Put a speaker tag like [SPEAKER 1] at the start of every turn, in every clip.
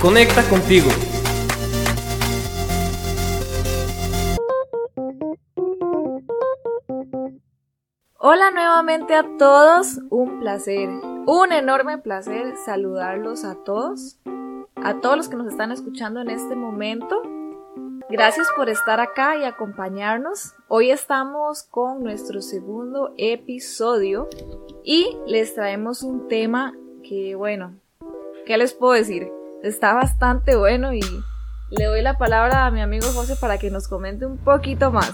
[SPEAKER 1] conecta contigo.
[SPEAKER 2] Hola nuevamente a todos, un placer, un enorme placer saludarlos a todos, a todos los que nos están escuchando en este momento. Gracias por estar acá y acompañarnos. Hoy estamos con nuestro segundo episodio y les traemos un tema que, bueno, ¿qué les puedo decir? Está bastante bueno y le doy la palabra a mi amigo José para que nos comente un poquito más.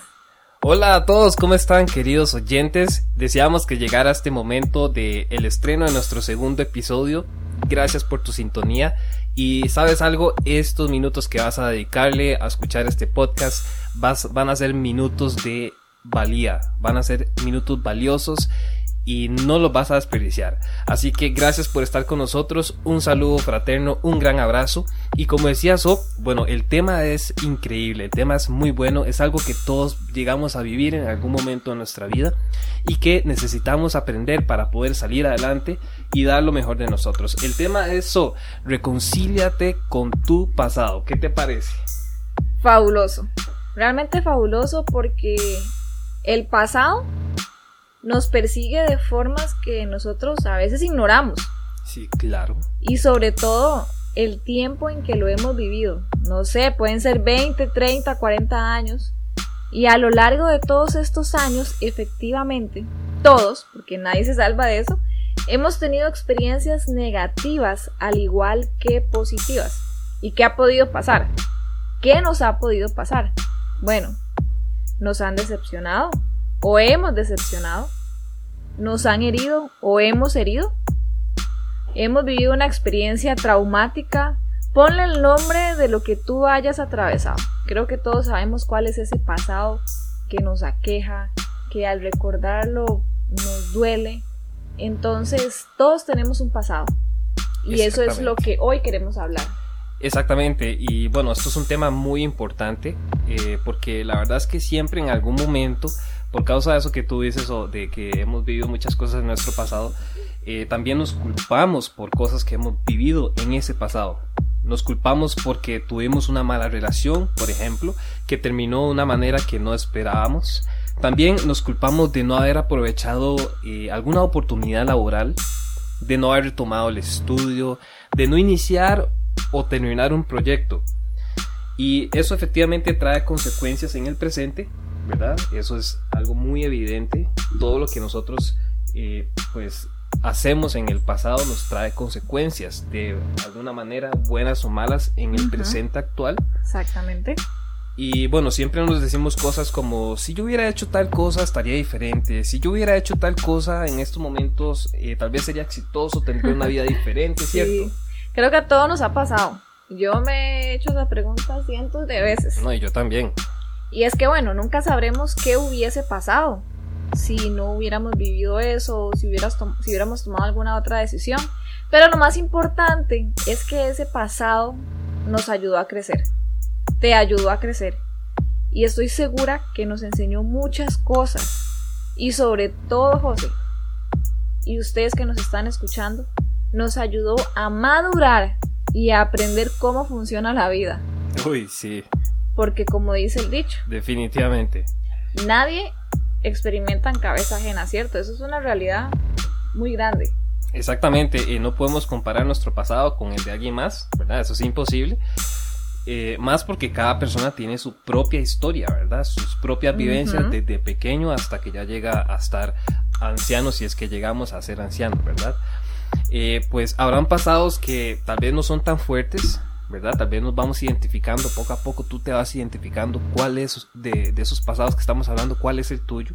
[SPEAKER 1] Hola a todos, ¿cómo están queridos oyentes? Deseamos que llegara este momento del el estreno de nuestro segundo episodio. Gracias por tu sintonía. Y sabes algo, estos minutos que vas a dedicarle a escuchar este podcast vas, van a ser minutos de valía, van a ser minutos valiosos y no lo vas a desperdiciar. Así que gracias por estar con nosotros, un saludo fraterno, un gran abrazo y como decía So, bueno, el tema es increíble, el tema es muy bueno, es algo que todos llegamos a vivir en algún momento de nuestra vida y que necesitamos aprender para poder salir adelante y dar lo mejor de nosotros. El tema es So, reconcíliate con tu pasado, ¿qué te parece?
[SPEAKER 2] Fabuloso, realmente fabuloso porque el pasado nos persigue de formas que nosotros a veces ignoramos.
[SPEAKER 1] Sí, claro.
[SPEAKER 2] Y sobre todo el tiempo en que lo hemos vivido. No sé, pueden ser 20, 30, 40 años. Y a lo largo de todos estos años, efectivamente, todos, porque nadie se salva de eso, hemos tenido experiencias negativas al igual que positivas. ¿Y qué ha podido pasar? ¿Qué nos ha podido pasar? Bueno, nos han decepcionado o hemos decepcionado, nos han herido o hemos herido, hemos vivido una experiencia traumática, ponle el nombre de lo que tú hayas atravesado. Creo que todos sabemos cuál es ese pasado que nos aqueja, que al recordarlo nos duele. Entonces, todos tenemos un pasado. Y eso es lo que hoy queremos hablar.
[SPEAKER 1] Exactamente, y bueno, esto es un tema muy importante eh, porque la verdad es que siempre en algún momento por causa de eso que tú dices o de que hemos vivido muchas cosas en nuestro pasado, eh, también nos culpamos por cosas que hemos vivido en ese pasado. Nos culpamos porque tuvimos una mala relación, por ejemplo, que terminó de una manera que no esperábamos. También nos culpamos de no haber aprovechado eh, alguna oportunidad laboral, de no haber tomado el estudio, de no iniciar o terminar un proyecto. Y eso efectivamente trae consecuencias en el presente ¿verdad? Eso es algo muy evidente. Todo lo que nosotros eh, pues hacemos en el pasado nos trae consecuencias de alguna manera, buenas o malas, en el presente actual.
[SPEAKER 2] Exactamente.
[SPEAKER 1] Y bueno, siempre nos decimos cosas como, si yo hubiera hecho tal cosa estaría diferente, si yo hubiera hecho tal cosa en estos momentos eh, tal vez sería exitoso, tendría una vida diferente, ¿cierto?
[SPEAKER 2] Creo que a todos nos ha pasado. Yo me he hecho esa pregunta cientos de veces.
[SPEAKER 1] No, y yo también.
[SPEAKER 2] Y es que bueno, nunca sabremos qué hubiese pasado si no hubiéramos vivido eso si, si hubiéramos tomado alguna otra decisión. Pero lo más importante es que ese pasado nos ayudó a crecer. Te ayudó a crecer. Y estoy segura que nos enseñó muchas cosas. Y sobre todo, José, y ustedes que nos están escuchando, nos ayudó a madurar y a aprender cómo funciona la vida.
[SPEAKER 1] Uy, sí.
[SPEAKER 2] Porque como dice el dicho.
[SPEAKER 1] Definitivamente.
[SPEAKER 2] Nadie experimenta en cabeza ajena, ¿cierto? Eso es una realidad muy grande.
[SPEAKER 1] Exactamente, y no podemos comparar nuestro pasado con el de alguien más, ¿verdad? Eso es imposible. Eh, más porque cada persona tiene su propia historia, ¿verdad? Sus propias vivencias desde pequeño hasta que ya llega a estar anciano, si es que llegamos a ser ancianos, ¿verdad? Eh, pues habrán pasados que tal vez no son tan fuertes, ¿verdad? Tal vez nos vamos identificando poco a poco, tú te vas identificando cuál es de, esos pasados que estamos hablando, cuál es el tuyo.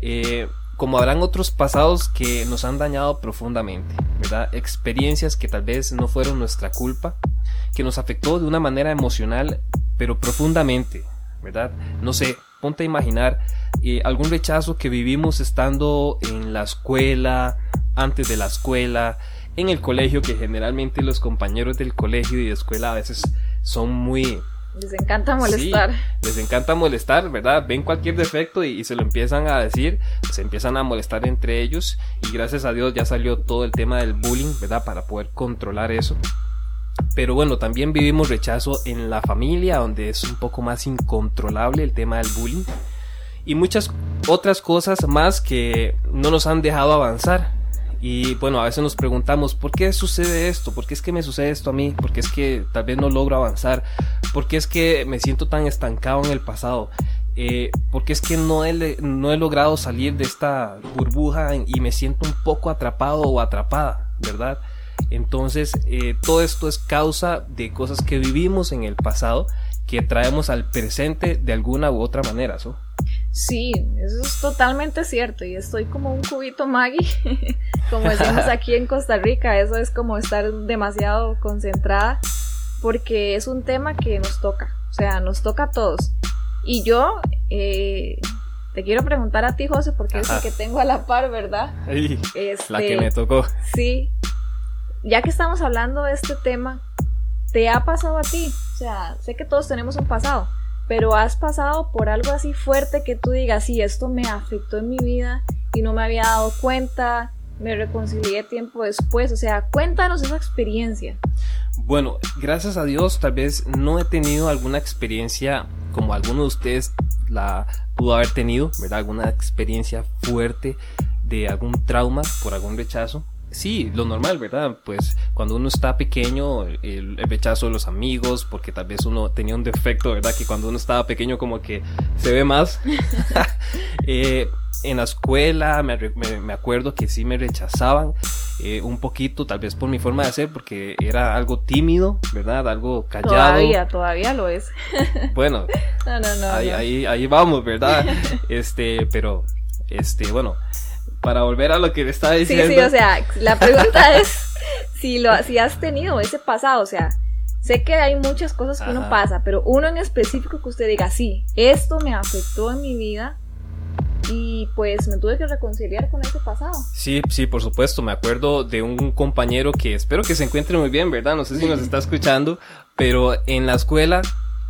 [SPEAKER 1] Eh, como habrán otros pasados que nos han dañado profundamente, ¿verdad? Experiencias que tal vez no fueron nuestra culpa, que nos afectó de una manera emocional, pero profundamente, ¿verdad? No sé, ponte a imaginar eh, algún rechazo que vivimos estando en la escuela, antes de la escuela, en el colegio, que generalmente los compañeros del colegio y de escuela a veces son muy...
[SPEAKER 2] Les encanta molestar.
[SPEAKER 1] les encanta molestar, ¿verdad? Ven cualquier defecto y, se lo empiezan a decir, se empiezan a molestar entre ellos y gracias a Dios ya salió todo el tema del bullying, ¿verdad? Para poder controlar eso. pero bueno, también vivimos rechazo en la familia, donde es un poco más incontrolable el tema del bullying. Y muchas otras cosas más que no nos han dejado avanzar. Y bueno, a veces nos preguntamos, ¿por qué sucede esto? ¿Por qué es que me sucede esto a mí? ¿Por qué es que tal vez no logro avanzar? ¿Por qué es que me siento tan estancado en el pasado? Eh, porque es que no he, no he logrado salir de esta burbuja y me siento un poco atrapado o atrapada, ¿verdad? Entonces, eh, todo esto es causa de cosas que vivimos en el pasado que traemos al presente de alguna u otra manera, ¿so?
[SPEAKER 2] Sí, eso es totalmente cierto y estoy como un cubito Maggie, como decimos aquí en Costa Rica, eso es como estar demasiado concentrada porque es un tema que nos toca, o sea, nos toca a todos. Y yo eh, te quiero preguntar a ti, José, porque es el que tengo a la par, ¿verdad?
[SPEAKER 1] la que me tocó.
[SPEAKER 2] Sí, ya que estamos hablando de este tema, ¿te ha pasado a ti? O sea, sé que todos tenemos un pasado, pero has pasado por algo así fuerte que tú digas, sí, esto me afectó en mi vida y no me había dado cuenta, me reconcilié tiempo después, o sea, cuéntanos esa experiencia.
[SPEAKER 1] Bueno, gracias a Dios tal vez no he tenido alguna experiencia como alguno de ustedes la pudo haber tenido, ¿verdad? Alguna experiencia fuerte de algún trauma por algún rechazo sí, lo normal, ¿verdad? Pues cuando uno está pequeño, el, rechazo de los amigos, porque tal vez uno tenía un defecto, ¿verdad? Que cuando uno estaba pequeño como que se ve más. Eh, en la escuela me, me, acuerdo que sí me rechazaban eh, un poquito, tal vez por mi forma de ser, porque era algo tímido, ¿verdad? Algo callado.
[SPEAKER 2] Todavía, todavía lo es.
[SPEAKER 1] bueno, no, no, no, ahí, Ahí, ahí vamos, ¿verdad? Este, pero, este, bueno, para volver a lo que le estaba diciendo.
[SPEAKER 2] Sí, sí, o sea, la pregunta es si, lo, si has tenido ese pasado, o sea, sé que hay muchas cosas que uno pasa, pero uno en específico que usted diga, sí, esto me afectó en mi vida y pues me tuve que reconciliar con ese pasado.
[SPEAKER 1] Sí, sí, por supuesto, me acuerdo de un compañero que espero que se encuentre muy bien, ¿verdad? No sé si nos está escuchando, pero en la escuela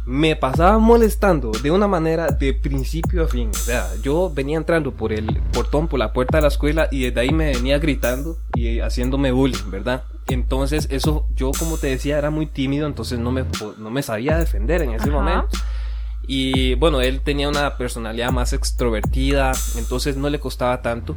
[SPEAKER 1] me pasaba molestando de una manera de principio a fin. O sea, yo venía entrando por el portón, por la puerta de la escuela y desde ahí me venía gritando y haciéndome bullying, ¿verdad? Entonces eso, yo como te decía, era muy tímido, entonces no me, no me sabía defender en ese momento. Y bueno, él tenía una personalidad más extrovertida, entonces no le costaba tanto.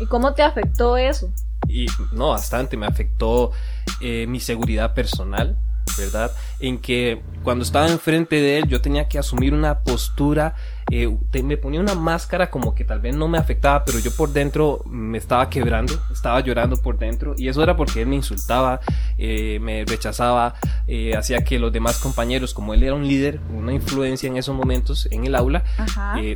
[SPEAKER 2] ¿Y cómo te afectó eso?
[SPEAKER 1] Y no, bastante, me afectó eh, mi seguridad personal ¿verdad? En que cuando estaba enfrente de él yo tenía que asumir una postura, eh, me ponía una máscara como que tal vez no me afectaba, pero yo por dentro me estaba quebrando, estaba llorando por dentro y eso era porque él me insultaba, eh, me rechazaba, eh, hacía que los demás compañeros, como él era un líder, una influencia en esos momentos en el aula,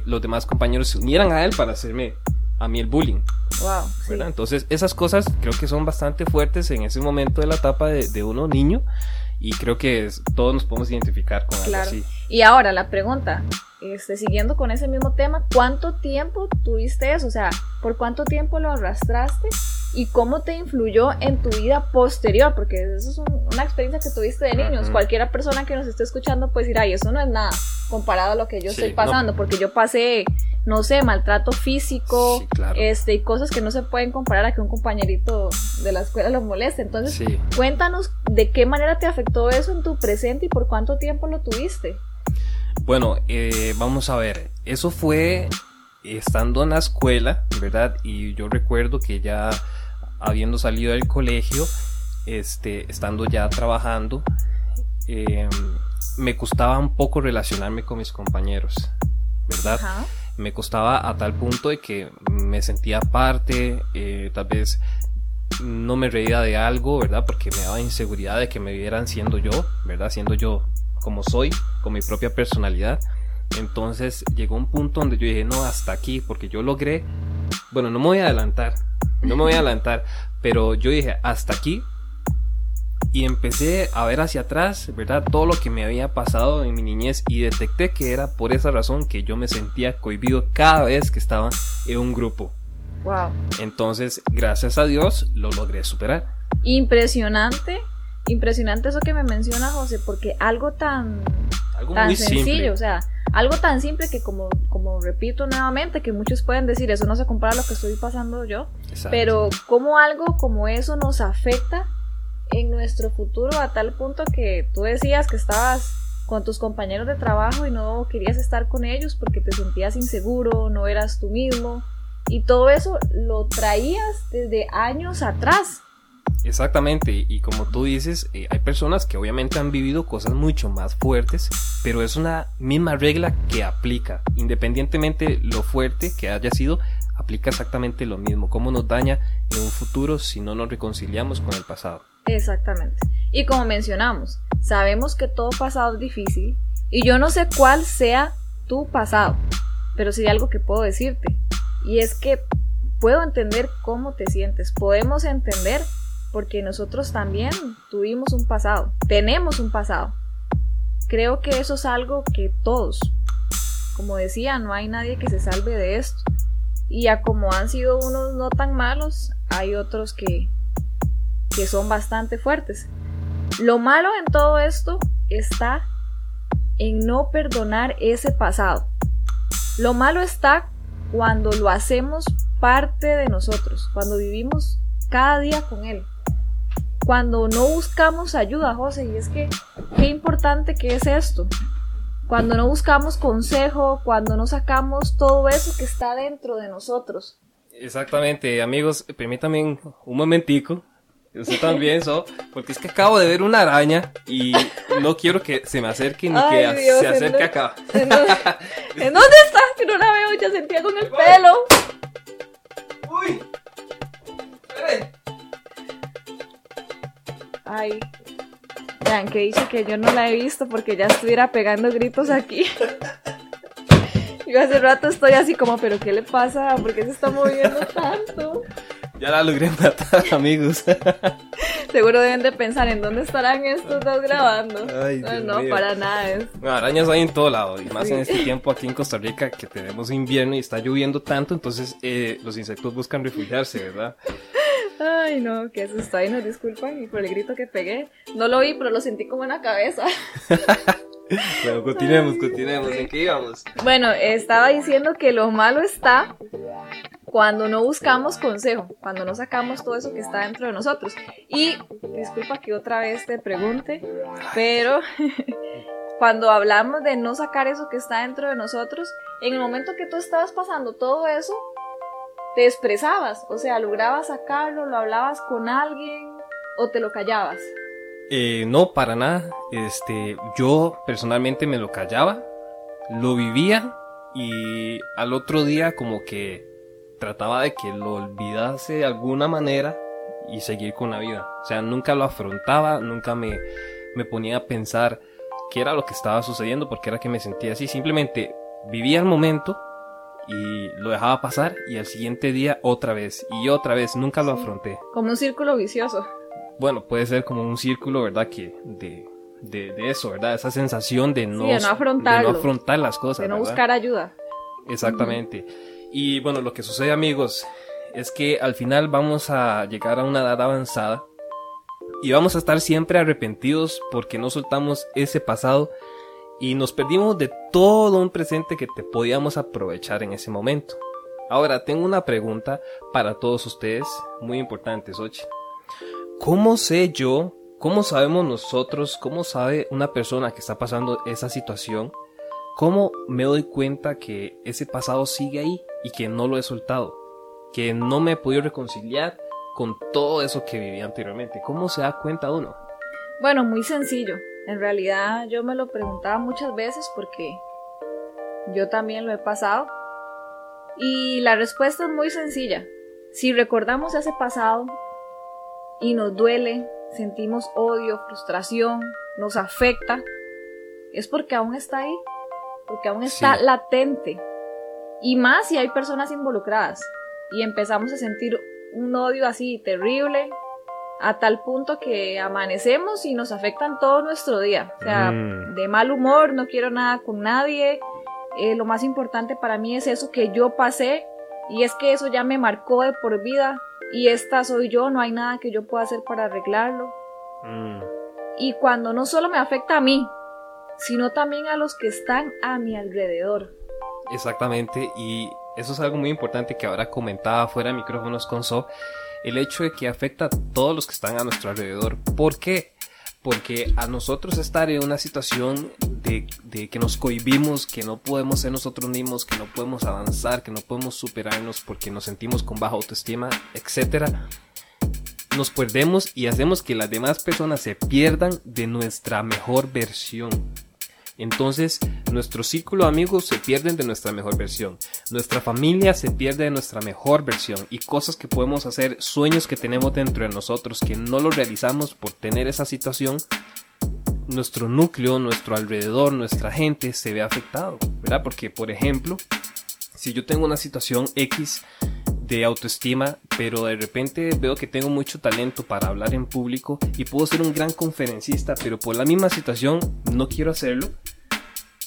[SPEAKER 1] los demás compañeros se unieran a él para hacerme a mí el bullying.
[SPEAKER 2] Wow.
[SPEAKER 1] Entonces, esas cosas creo que son bastante fuertes en ese momento de la etapa de, de uno niño y creo que todos nos podemos identificar con algo así.
[SPEAKER 2] Y ahora la pregunta, este, siguiendo con ese mismo tema, ¿cuánto tiempo tuviste eso? O sea, ¿por cuánto tiempo lo arrastraste? ¿Y cómo te influyó en tu vida posterior? Porque eso es una experiencia que tuviste de niños. Cualquiera persona que nos esté escuchando puede decir, ay, eso no es nada comparado a lo que yo estoy pasando, porque yo pasé no sé, maltrato físico, este, y cosas que no se pueden comparar a que un compañerito de la escuela lo moleste. Entonces, cuéntanos de qué manera te afectó eso en tu presente y por cuánto tiempo lo tuviste.
[SPEAKER 1] Bueno, eh, vamos a ver, eso fue estando en la escuela, ¿verdad? Y yo recuerdo que ya habiendo salido del colegio, este, estando ya trabajando, em, me costaba un poco relacionarme con mis compañeros, ¿verdad? Me costaba a tal punto de que me sentía parte, eh, tal vez no me reía de algo, ¿verdad? Porque me daba inseguridad de que me vieran siendo yo, ¿verdad? Siendo yo como soy, con mi propia personalidad. Entonces llegó un punto donde yo dije, no, hasta aquí, porque yo logré, bueno, no me voy a adelantar, no me voy a adelantar, pero yo dije, hasta aquí, y empecé a ver hacia atrás, ¿verdad? Todo lo que me había pasado en mi niñez y detecté que era por esa razón que yo me sentía cohibido cada vez que estaba en un grupo.
[SPEAKER 2] Wow.
[SPEAKER 1] Entonces, gracias a Dios, lo logré superar.
[SPEAKER 2] Impresionante, impresionante eso que me menciona José, porque algo tan, tan sencillo, o sea, algo tan simple que como, como repito nuevamente, que muchos pueden decir, eso no se compara a lo que estoy pasando yo, pero como algo como eso nos afecta en nuestro futuro a tal punto que tú decías que estabas con tus compañeros de trabajo y no querías estar con ellos porque te sentías inseguro, no eras tú mismo. Y todo eso lo traías desde años atrás.
[SPEAKER 1] Exactamente, y como tú dices, eh, hay personas que obviamente han vivido cosas mucho más fuertes, pero es una misma regla que aplica, independientemente lo fuerte que haya sido, aplica exactamente lo mismo, cómo nos daña en un futuro si no nos reconciliamos con el pasado.
[SPEAKER 2] Exactamente. Y como mencionamos, sabemos que todo pasado es difícil y yo no sé cuál sea tu pasado, pero sí hay algo que puedo decirte y es que puedo entender cómo te sientes, podemos entender porque nosotros también tuvimos un pasado, tenemos un pasado. Creo que eso es algo que todos, como decía, no hay nadie que se salve de esto. Y a como han sido unos no tan malos, hay otros que, que son bastante fuertes. Lo malo en todo esto está en no perdonar ese pasado. Lo malo está cuando lo hacemos parte de nosotros, cuando vivimos cada día con él cuando no buscamos ayuda, José, y es que qué importante que es esto. Cuando no buscamos consejo, cuando no sacamos todo eso que está dentro de nosotros.
[SPEAKER 1] Exactamente, amigos, permítanme un momentico. Usted también, so, porque es que acabo de ver una araña y no quiero que se me acerque ni que se acerque acá.
[SPEAKER 2] ¿en dónde, ¿En dónde está? Si no la veo, ya sentía con el pelo.
[SPEAKER 1] Uy, espere.
[SPEAKER 2] Ay, vean que dice que yo no la he visto porque ya estuviera pegando gritos aquí. Yo hace rato estoy así como, pero ¿qué le pasa? ¿Por qué se está moviendo tanto?
[SPEAKER 1] Ya la logré matar, amigos.
[SPEAKER 2] Seguro deben de pensar en dónde estarán estos dos grabando. Ay, no, no para nada. Es...
[SPEAKER 1] arañas hay en todo lado, y más en este tiempo aquí en Costa Rica que tenemos invierno y está lloviendo tanto, entonces eh, los insectos buscan refugiarse, ¿verdad?
[SPEAKER 2] Ay, no, qué susto. Ahí nos disculpan y por el grito que pegué. No lo vi, pero lo sentí como en la cabeza.
[SPEAKER 1] bueno, continuemos, continuemos. ¿En qué íbamos?
[SPEAKER 2] Bueno, estaba diciendo que lo malo está cuando no buscamos consejo, cuando no sacamos todo eso que está dentro de nosotros. Y disculpa que otra vez te pregunte, pero cuando hablamos de no sacar eso que está dentro de nosotros, en el momento que tú estabas pasando todo eso, te expresabas, o sea, lograbas sacarlo, lo hablabas con alguien o te lo callabas.
[SPEAKER 1] Eh, no, para nada. Este, yo personalmente me lo callaba, lo vivía y al otro día como que trataba de que lo olvidase de alguna manera y seguir con la vida. O sea, nunca lo afrontaba, nunca me, me ponía a pensar qué era lo que estaba sucediendo, porque era que me sentía así. Simplemente vivía el momento y lo dejaba pasar y al siguiente día otra vez y otra vez, nunca lo afronté.
[SPEAKER 2] Como un círculo vicioso.
[SPEAKER 1] Bueno, puede ser como un círculo, ¿verdad? Que de, de, eso, ¿verdad? Esa sensación de no,
[SPEAKER 2] no,
[SPEAKER 1] afrontar las cosas.
[SPEAKER 2] De no buscar ayuda.
[SPEAKER 1] Exactamente. Y bueno, lo que sucede amigos es que al final vamos a llegar a una edad avanzada y vamos a estar siempre arrepentidos porque no soltamos ese pasado y nos perdimos de todo un presente que te podíamos aprovechar en ese momento. Ahora, tengo una pregunta para todos ustedes, muy importante, Sochi. ¿Cómo sé yo, cómo sabemos nosotros, cómo sabe una persona que está pasando esa situación, cómo me doy cuenta que ese pasado sigue ahí y que no lo he soltado, que no me he podido reconciliar con todo eso que viví anteriormente? ¿Cómo se da cuenta uno?
[SPEAKER 2] Bueno, muy sencillo. En realidad yo me lo preguntaba muchas veces porque yo también lo he pasado. Y la respuesta es muy sencilla. Si recordamos ese pasado y nos duele, sentimos odio, frustración, nos afecta, es porque aún está ahí, porque aún está latente. Y más si hay personas involucradas y empezamos a sentir un odio así terrible, a tal punto que amanecemos y nos afectan todo nuestro día. O sea, mm. de mal humor, no quiero nada con nadie. Eh, lo más importante para mí es eso que yo pasé y es que eso ya me marcó de por vida y esta soy yo, no hay nada que yo pueda hacer para arreglarlo. Mm. Y cuando no solo me afecta a mí, sino también a los que están a mi alrededor.
[SPEAKER 1] Exactamente, y eso es algo muy importante que ahora comentaba fuera de micrófonos con So, el hecho de que afecta a todos los que están a nuestro alrededor. ¿Por qué? Porque a nosotros estar en una situación de, que nos cohibimos, que no podemos ser nosotros mismos, que no podemos avanzar, que no podemos superarnos porque nos sentimos con baja autoestima, etcétera, nos perdemos y hacemos que las demás personas se pierdan de nuestra mejor versión. Entonces, nuestro círculo de amigos se pierden de nuestra mejor versión. Nuestra familia se pierde de nuestra mejor versión. Y cosas que podemos hacer, sueños que tenemos dentro de nosotros que no los realizamos por tener esa situación, nuestro núcleo, nuestro alrededor, nuestra gente se ve afectado, ¿verdad? Porque, por ejemplo, si yo tengo una situación X de autoestima, pero de repente veo que tengo mucho talento para hablar en público y puedo ser un gran conferencista, pero por la misma situación no quiero hacerlo,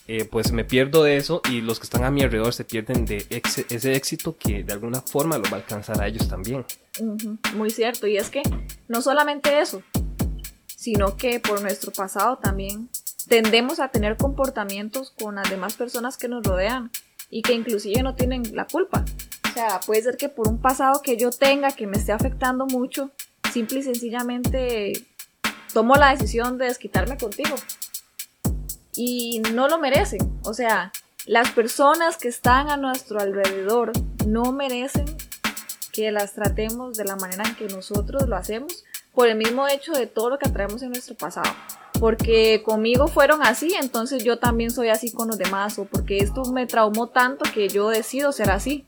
[SPEAKER 1] eh, pues me pierdo de eso y los que están a mi alrededor se pierden de ese éxito que de alguna forma lo va a alcanzar a ellos también.
[SPEAKER 2] Muy cierto, y es que no solamente eso, sino que por nuestro pasado también tendemos a tener comportamientos con las demás personas que nos rodean y que inclusive no tienen la culpa. O sea, puede ser que por un pasado que yo tenga que me esté afectando mucho, simple y sencillamente tomo la decisión de desquitarme contigo. Y no lo merecen. O sea, las personas que están a nuestro alrededor no merecen que las tratemos de la manera en que nosotros lo hacemos por el mismo hecho de todo lo que traemos en nuestro pasado porque conmigo fueron así, entonces yo también soy así con los demás, o porque esto me traumó tanto que yo decido ser así.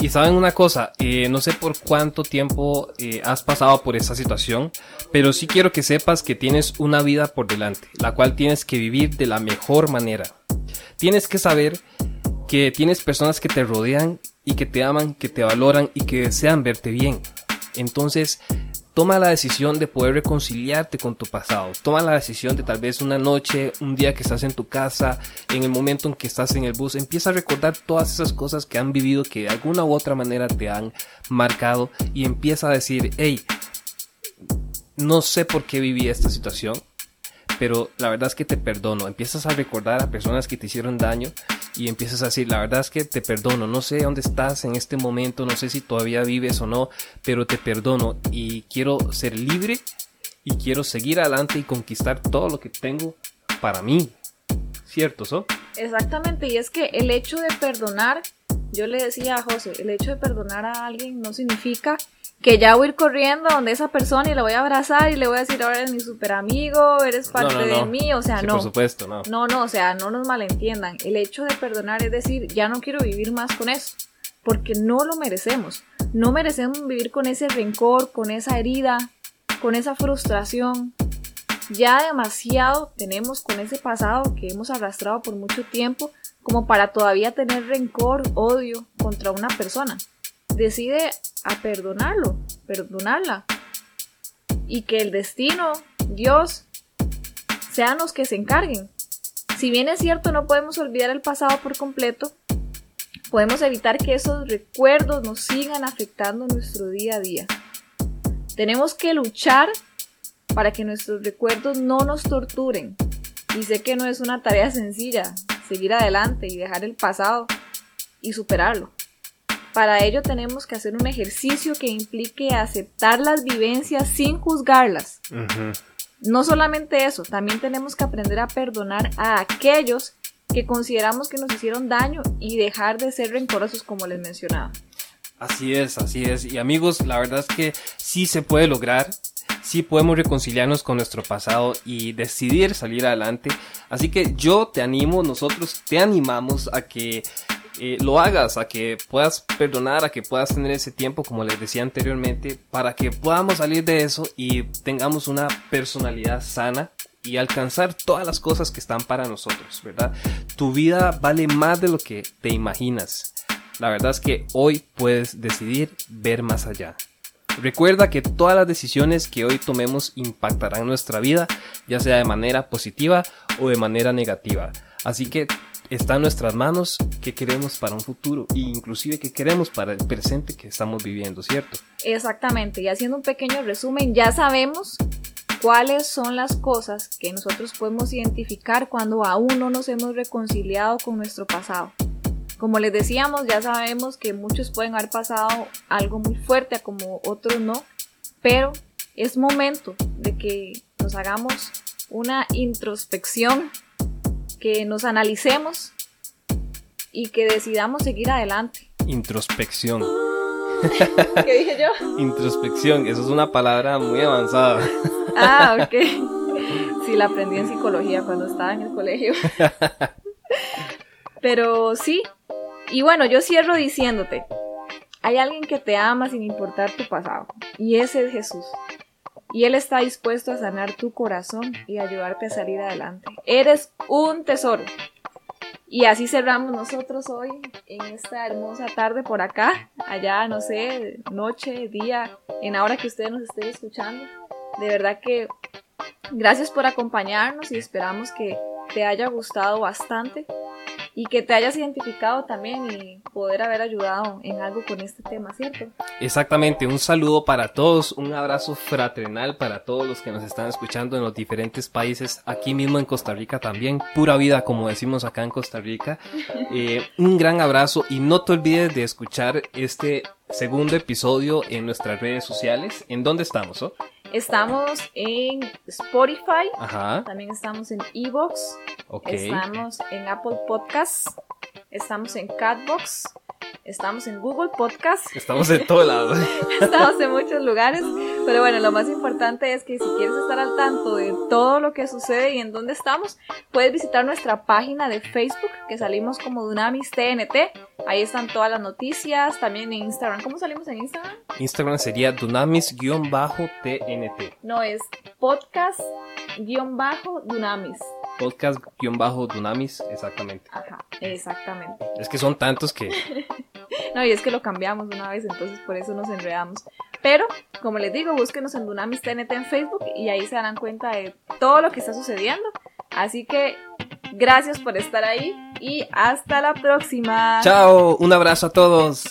[SPEAKER 1] Y saben una cosa, eh, no sé por cuánto tiempo eh, has pasado por esa situación, pero sí quiero que sepas que tienes una vida por delante, la cual tienes que vivir de la mejor manera. Tienes que saber que tienes personas que te rodean y que te aman, que te valoran y que desean verte bien. Entonces, Toma la decisión de poder reconciliarte con tu pasado. Toma la decisión de tal vez una noche, un día que estás en tu casa, en el momento en que estás en el bus, empieza a recordar todas esas cosas que han vivido que de alguna u otra manera te han marcado y empieza a decir, hey, no sé por qué viví esta situación, pero la verdad es que te perdono. Empiezas a recordar a personas que te hicieron daño y empiezas a decir, la verdad es que te perdono, no sé dónde estás en este momento, no sé si todavía vives o no, pero te perdono y quiero ser libre y quiero seguir adelante y conquistar todo lo que tengo para mí. ¿Cierto, So?
[SPEAKER 2] Exactamente, y es que el hecho de perdonar, yo le decía a José, el hecho de perdonar a alguien no significa que ya voy a ir corriendo donde esa persona y la voy a abrazar y le voy a decir, ahora eres mi super amigo, eres parte de mí, o sea, no.
[SPEAKER 1] Por supuesto, no.
[SPEAKER 2] No, no, o sea, no nos malentiendan. El hecho de perdonar es decir, ya no quiero vivir más con eso, porque no lo merecemos. No merecemos vivir con ese rencor, con esa herida, con esa frustración. Ya demasiado tenemos con ese pasado que hemos arrastrado por mucho tiempo como para todavía tener rencor, odio contra una persona decide a perdonarlo, perdonarla. Y que el destino, Dios, sean los que se encarguen. Si bien es cierto, no podemos olvidar el pasado por completo, podemos evitar que esos recuerdos nos sigan afectando nuestro día a día. Tenemos que luchar para que nuestros recuerdos no nos torturen. Y sé que no es una tarea sencilla seguir adelante y dejar el pasado y superarlo. Para ello tenemos que hacer un ejercicio que implique aceptar las vivencias sin juzgarlas. No solamente eso, también tenemos que aprender a perdonar a aquellos que consideramos que nos hicieron daño y dejar de ser rencorosos como les mencionaba.
[SPEAKER 1] Así es, así es. Y amigos, la verdad es que sí se puede lograr. Sí podemos reconciliarnos con nuestro pasado y decidir salir adelante. Así que yo te animo, nosotros te animamos a que eh, lo hagas, a que puedas perdonar, a que puedas tener ese tiempo, como les decía anteriormente, para que podamos salir de eso y tengamos una personalidad sana y alcanzar todas las cosas que están para nosotros, ¿verdad? Tu vida vale más de lo que te imaginas. La verdad es que hoy puedes decidir ver más allá. Recuerda que todas las decisiones que hoy tomemos impactarán nuestra vida, ya sea de manera positiva o de manera negativa. Así que está en nuestras manos qué queremos para un futuro e inclusive qué queremos para el presente que estamos viviendo, ¿cierto?
[SPEAKER 2] Exactamente, y haciendo un pequeño resumen, ya sabemos cuáles son las cosas que nosotros podemos identificar cuando aún no nos hemos reconciliado con nuestro pasado. Como les decíamos, ya sabemos que muchos pueden haber pasado algo muy fuerte, como otros no, pero es momento de que nos hagamos una introspección, que nos analicemos y que decidamos seguir adelante.
[SPEAKER 1] Introspección.
[SPEAKER 2] ¿Qué dije yo?
[SPEAKER 1] Introspección, eso es una palabra muy avanzada.
[SPEAKER 2] Ah, ok. Sí, la aprendí en psicología cuando estaba en el colegio. Pero sí, y bueno, yo cierro diciéndote, hay alguien que te ama sin importar tu pasado, y ese es Jesús. Y Él está dispuesto a sanar tu corazón y ayudarte a salir adelante. Eres un tesoro. Y así cerramos nosotros hoy en esta hermosa tarde por acá, allá, no sé, noche, día, en la hora que ustedes nos estén escuchando. De verdad que gracias por acompañarnos y esperamos que te haya gustado bastante y que te hayas identificado también y poder haber ayudado en algo con este tema, ¿cierto?
[SPEAKER 1] Exactamente, un saludo para todos, un abrazo fraternal para todos los que nos están escuchando en los diferentes países, aquí mismo en Costa Rica también, pura vida como decimos acá en Costa Rica. Eh, un gran abrazo y no te olvides de escuchar este segundo episodio en nuestras redes sociales. ¿En dónde estamos? Oh?
[SPEAKER 2] Estamos en Spotify,
[SPEAKER 1] Ajá,
[SPEAKER 2] también estamos en Evox,
[SPEAKER 1] ok.
[SPEAKER 2] estamos en Apple Podcasts, estamos en Catbox, estamos en Google Podcasts,
[SPEAKER 1] Estamos en todo lado.
[SPEAKER 2] estamos en muchos lugares, pero bueno, lo más importante es que si quieres estar al tanto de todo lo que sucede y en dónde estamos, puedes visitar nuestra página de Facebook, que salimos como Dunamis TNT, ahí están todas las noticias, también en Instagram, ¿cómo salimos en Instagram?
[SPEAKER 1] Instagram sería dunamis-tnt.
[SPEAKER 2] No, es podcast-dunamis.
[SPEAKER 1] Podcast-dunamis, exactamente.
[SPEAKER 2] Ajá, exactamente.
[SPEAKER 1] Es que son tantos que
[SPEAKER 2] No, y es que lo cambiamos una vez, entonces por eso nos enredamos. Pero, como les digo, búsquenos en Dunamis TNT en Facebook y ahí se darán cuenta de todo lo que está sucediendo. Así que, gracias por estar ahí y hasta la próxima.
[SPEAKER 1] Chao, un abrazo a todos.